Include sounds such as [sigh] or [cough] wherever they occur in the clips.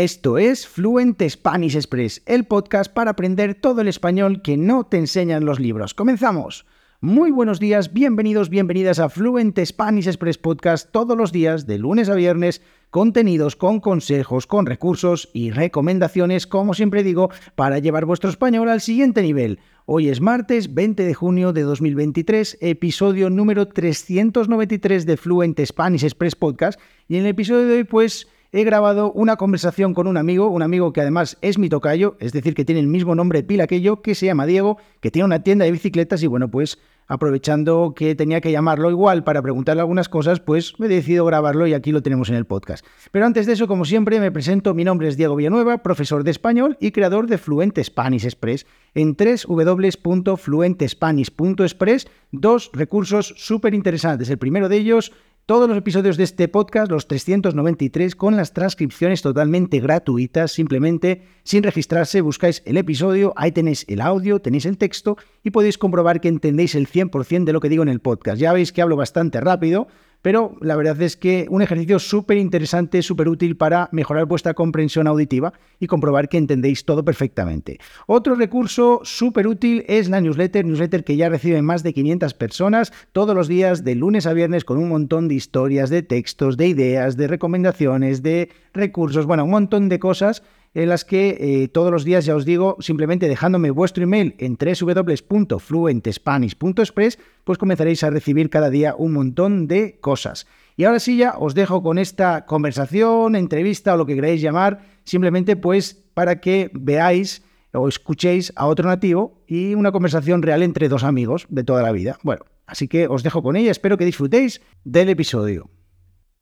Esto es Fluent Spanish Express, el podcast para aprender todo el español que no te enseñan los libros. ¡Comenzamos! Muy buenos días, bienvenidos, bienvenidas a Fluent Spanish Express Podcast todos los días, de lunes a viernes, contenidos con consejos, con recursos y recomendaciones, como siempre digo, para llevar vuestro español al siguiente nivel. Hoy es martes 20 de junio de 2023, episodio número 393 de Fluent Spanish Express Podcast, y en el episodio de hoy pues he grabado una conversación con un amigo, un amigo que además es mi tocayo, es decir, que tiene el mismo nombre pila que yo, que se llama Diego, que tiene una tienda de bicicletas y bueno, pues aprovechando que tenía que llamarlo igual para preguntarle algunas cosas, pues me he decidido grabarlo y aquí lo tenemos en el podcast. Pero antes de eso, como siempre, me presento, mi nombre es Diego Villanueva, profesor de español y creador de Fluent Spanish Express en www.fluentespanish.express, dos recursos súper interesantes. El primero de ellos todos los episodios de este podcast, los 393, con las transcripciones totalmente gratuitas, simplemente sin registrarse, buscáis el episodio, ahí tenéis el audio, tenéis el texto y podéis comprobar que entendéis el 100% de lo que digo en el podcast. Ya veis que hablo bastante rápido, pero la verdad es que un ejercicio súper interesante, súper útil para mejorar vuestra comprensión auditiva y comprobar que entendéis todo perfectamente. Otro recurso súper útil es la newsletter, newsletter que ya reciben más de 500 personas todos los días de lunes a viernes con un montón de historias, de textos, de ideas, de recomendaciones, de recursos, bueno, un montón de cosas en las que eh, todos los días, ya os digo, simplemente dejándome vuestro email en www.fluentespanish.express, pues comenzaréis a recibir cada día un montón de cosas. Y ahora sí ya os dejo con esta conversación, entrevista o lo que queráis llamar, simplemente pues para que veáis o escuchéis a otro nativo y una conversación real entre dos amigos de toda la vida. Bueno, así que os dejo con ella, espero que disfrutéis del episodio.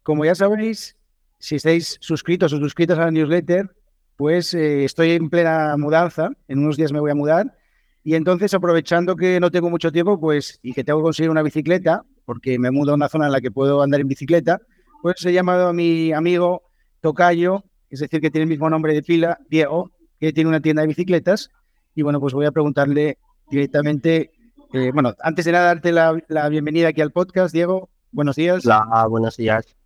Como ya sabéis, si estáis suscritos o suscritos a la newsletter, pues eh, estoy en plena mudanza, en unos días me voy a mudar, y entonces aprovechando que no tengo mucho tiempo, pues, y que tengo que conseguir una bicicleta, porque me mudo a una zona en la que puedo andar en bicicleta, pues he llamado a mi amigo Tocayo, es decir, que tiene el mismo nombre de pila, Diego, que tiene una tienda de bicicletas, y bueno, pues voy a preguntarle directamente, eh, bueno, antes de nada darte la, la, bienvenida aquí al podcast, Diego, buenos días. Hola, buenos días.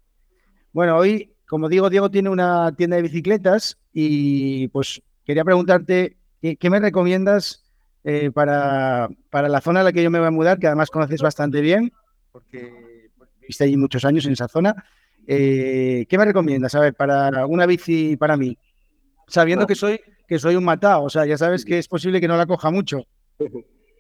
Bueno, hoy como digo, Diego tiene una tienda de bicicletas y pues quería preguntarte qué, me recomiendas eh, para, para, la zona a la que yo me voy a mudar, que además conoces bastante bien, porque viste allí muchos años en esa zona. Eh, ¿Qué me recomiendas, a ver, para una bici para mí? Sabiendo que soy que soy un matado, o sea, ya sabes que es posible que no la coja mucho. [laughs]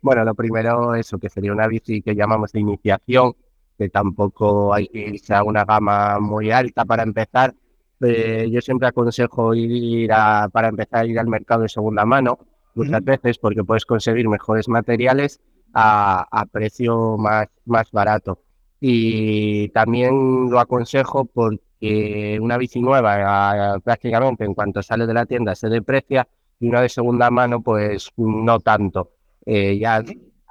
Bueno, lo primero, eso, que sería una bici que llamamos de iniciación, que tampoco hay que irse a una gama muy alta para empezar. Eh, yo siempre aconsejo ir a, para empezar a ir al mercado de segunda mano muchas veces porque puedes conseguir mejores materiales a, a, precio más, más barato. Y también lo aconsejo porque una bici nueva prácticamente en cuanto sale de la tienda se deprecia y una de segunda mano pues no tanto. Eh, ya,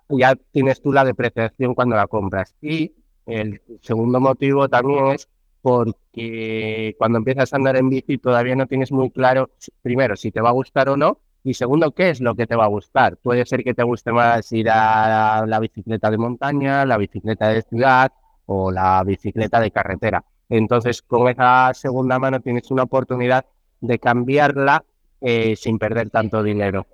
ya tienes tú la depreciación cuando la compras. Y el segundo motivo también es porque cuando empiezas a andar en bici todavía no tienes muy claro, primero, si te va a gustar o no, y segundo, qué es lo que te va a gustar. Puede ser que te guste más ir a la bicicleta de montaña, la bicicleta de ciudad o la bicicleta de carretera. Entonces, con esa segunda mano tienes una oportunidad de cambiarla eh, sin perder tanto dinero.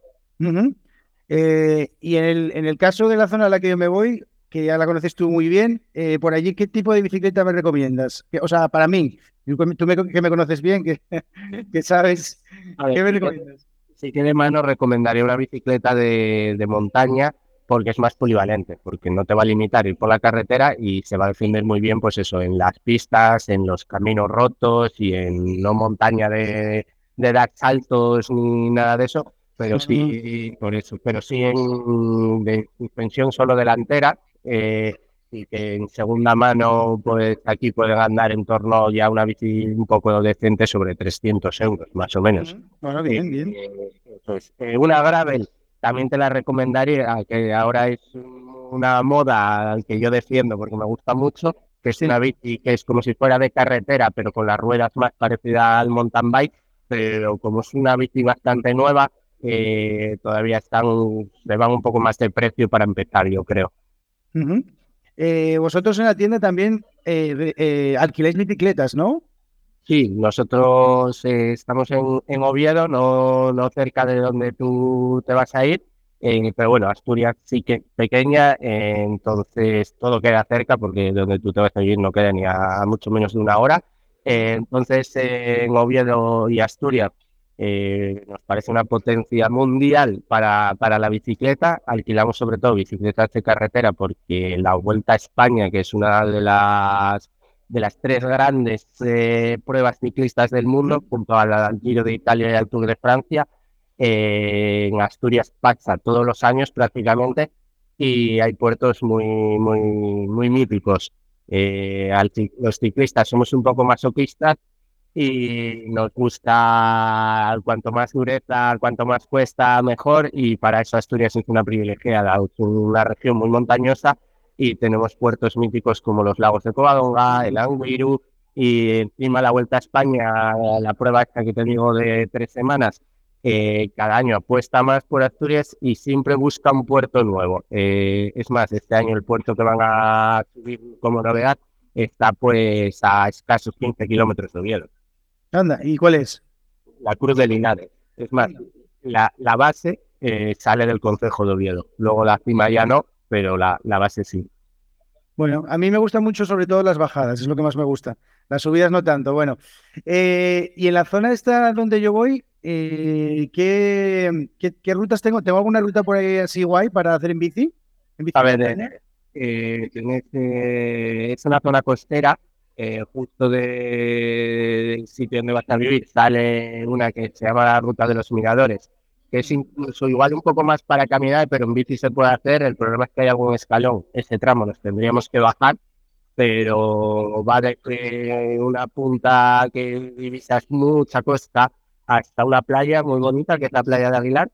Eh, y en el, en el caso de la zona a la que yo me voy, que ya la conoces tú muy bien, eh, por allí, ¿qué tipo de bicicleta me recomiendas? O sea, para mí, tú me, que me conoces bien, que, [laughs] que sabes, ¿qué me recomiendas? Si tiene mano, recomendaría una bicicleta de, de, montaña porque es más polivalente, porque no te va a limitar ir por la carretera y se va a defender muy bien, pues eso, en las pistas, en los caminos rotos y en no montaña de, de dar saltos ni nada de eso, pero sí, por eso, pero sí en de suspensión solo delantera, eh, y que en segunda mano, pues aquí pueden andar en torno ya a una bici un poco decente sobre 300 euros, más o menos. Bueno, bien, bien. Eh, una gravel también te la recomendaría, que ahora es una moda que yo defiendo porque me gusta mucho, que es una bici que es como si fuera de carretera, pero con las ruedas más parecidas al mountain bike, pero como es una bici bastante nueva, eh, todavía están, le van un poco más de precio para empezar, yo creo. Eh, vosotros en la tienda también eh, alquiláis bicicletas, ¿no? Sí, nosotros eh, estamos en, Oviedo, no, no cerca de donde tú te vas a ir, eh, pero bueno, Asturias sí que es pequeña, entonces todo queda cerca porque donde tú te vas a ir no queda ni a, mucho menos de una hora. entonces en Oviedo y Asturias eh, nos parece una potencia mundial para, para la bicicleta. Alquilamos sobre todo bicicletas de carretera porque la Vuelta a España, que es una de las de las tres grandes eh, pruebas ciclistas del mundo, junto al Giro de Italia y al Tour de Francia, eh, en Asturias pasa todos los años prácticamente y hay puertos muy, muy, muy míticos. los ciclistas somos un poco masoquistas y nos gusta cuanto más dureza, cuanto más cuesta, mejor y para eso Asturias es una privilegiada, es una región muy montañosa y tenemos puertos míticos como los lagos de Covadonga, el Anguiru y encima la Vuelta a España, la prueba esta que te digo de tres semanas, cada año apuesta más por Asturias y siempre busca un puerto nuevo. Eh, es más, este año el puerto que van a subir como novedad está pues a escasos 15 kilómetros de Oviedo. Anda, ¿y cuál es? La Cruz de Linares. Es más, la, la base eh, sale del Concejo de Oviedo. Luego la cima ya no, pero la, la, base sí. Bueno, a mí me gustan mucho sobre todo las bajadas, es lo que más me gusta. Las subidas no tanto. Bueno, eh, y en la zona esta donde yo voy, eh, ¿qué, qué, rutas tengo? ¿Tengo alguna ruta por ahí así guay para hacer en bici? a ver, es una zona costera eh, justo del sitio donde vas a vivir sale una que se llama la Ruta de los Miradores, que es incluso igual un poco más para caminar, pero en bici se puede hacer. El problema es que hay algún escalón. Ese tramo nos tendríamos que bajar, pero va desde una punta que divisas mucha costa hasta una playa muy bonita, que es la playa de Aguilar,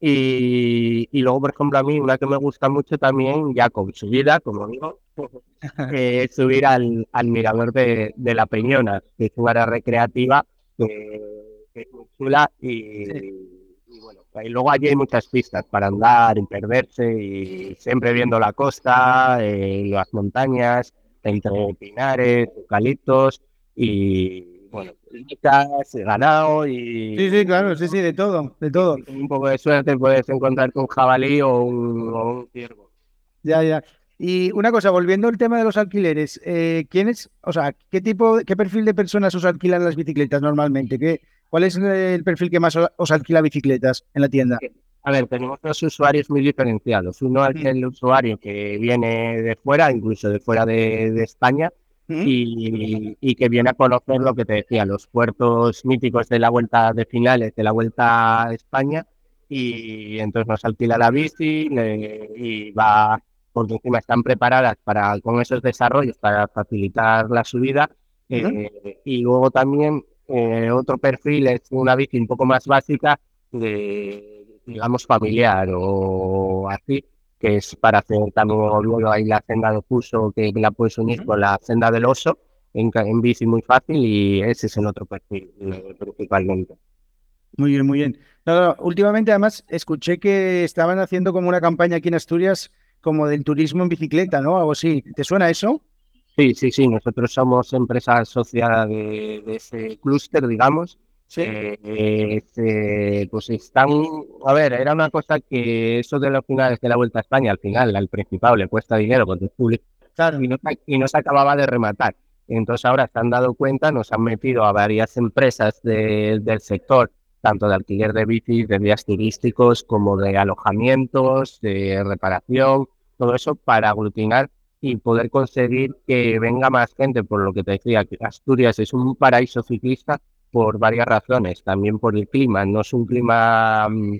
y, y, luego, por ejemplo, a mí una que me gusta mucho también, ya con subida, como digo, [laughs] es subir al, al mirador de, de, la Peñona, que es una área recreativa que, es muy chula y, bueno, y luego allí hay muchas pistas para andar y perderse y siempre viendo la costa, eh, las montañas, entre pinares, eucaliptos y bueno, ganado y... Sí, sí, claro, sí, sí, de todo, de todo. un poco de suerte puedes encontrar un jabalí o un, ciervo. Ya, ya. Y una cosa, volviendo al tema de los alquileres, eh, ¿quiénes, o sea, qué tipo, qué perfil de personas os alquilan las bicicletas normalmente? ¿Qué, ¿Cuál es el perfil que más os alquila bicicletas en la tienda? A ver, tenemos dos usuarios muy diferenciados. Uno es el usuario que viene de fuera, incluso de fuera de España, y, que viene a conocer lo que te decía, los puertos míticos de la vuelta de finales, de la vuelta a España, y entonces nos alquila la bici y va, porque encima están preparadas para con esos desarrollos para facilitar la subida. Eh, y luego también eh, otro perfil es una bici un poco más básica, de, digamos, familiar o así, que es para hacer también luego hay la senda de Opuso que la puedes unir con la senda del oso en, en bici muy fácil y ese es el otro perfil eh, principalmente. Muy bien, muy bien. últimamente además escuché que estaban haciendo como una campaña aquí en Asturias como del turismo en bicicleta, ¿no? Algo así. ¿Te suena eso? Sí, sí, sí. Nosotros somos empresa asociada de ese clúster, digamos, Sí. Eh, este, pues están, a ver, era una cosa que eso de los finales de la Vuelta a España, al final, al principal le cuesta dinero con el público y, no, y no se acababa de rematar. Entonces ahora se han dado cuenta, nos han metido a varias empresas del sector, tanto de alquiler de bicis, de días turísticos, como de alojamientos, de reparación, todo eso para aglutinar y poder conseguir que venga más gente, por lo que te decía, que Asturias es un paraíso ciclista por varias razones, también por el clima, no es un clima mm,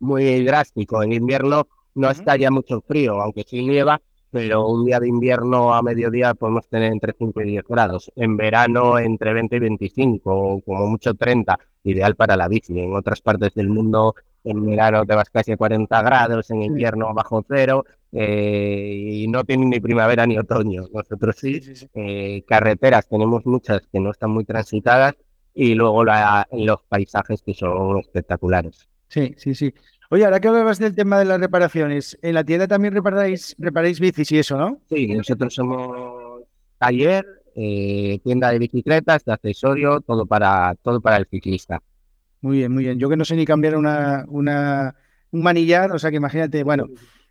muy drástico, en invierno no está ya mucho frío, aunque sí nieva, pero un día de invierno a mediodía podemos tener entre 5 y 10 grados, en verano entre 20 y 25, o como mucho 30, ideal para la bici, en otras partes del mundo en verano te vas casi a 40 grados, en invierno bajo cero, eh, y no tienen ni primavera ni otoño. Nosotros sí, eh, carreteras tenemos muchas que no están muy transitadas, y luego los paisajes que son espectaculares. Sí, sí, sí. Oye, ahora que hablabas del tema de las reparaciones, en la tienda también reparáis, reparáis bicis y eso, ¿no? Sí, nosotros somos taller, eh, tienda de bicicletas, de accesorios, todo para, todo para el ciclista. Muy bien, muy bien. Yo que no sé ni cambiar una, una, un manillar, o sea que imagínate, bueno,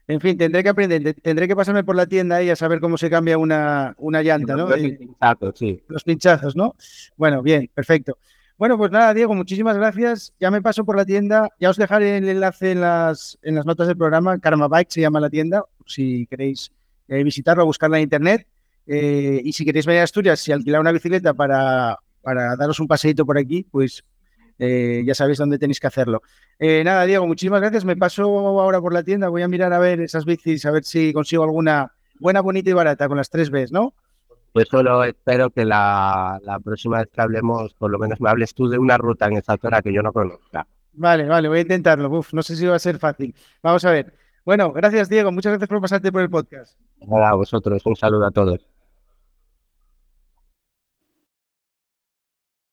en fin, tendré que aprender, tendré que pasarme por la tienda y a saber cómo se cambia una, una llanta, ¿no? Los pinchazos, sí. Los pinchazos, ¿no? Bueno, bien, perfecto. Bueno, pues nada, Diego, muchísimas gracias. Ya me paso por la tienda. Ya os dejaré el enlace en las, en las notas del programa. Karma Bike se llama la tienda, si queréis eh, visitarlo o buscarla en internet. Eh, y si queréis venir a Asturias, si alquilar una bicicleta para, para daros un paseíto por aquí, pues eh, ya sabéis dónde tenéis que hacerlo. Eh, nada, Diego, muchísimas gracias. Me paso ahora por la tienda, voy a mirar a ver esas bicis, a ver si consigo alguna buena, bonita y barata con las tres Bs, ¿no? Pues solo espero que la, próxima vez que hablemos, por lo menos me hables tú de una ruta en esa zona que yo no conozca. Vale, vale, voy a intentarlo. Uf, no sé si va a ser fácil. Vamos a ver. Bueno, gracias, Diego. Muchas gracias por pasarte por el podcast. Hola a vosotros. Un saludo a todos.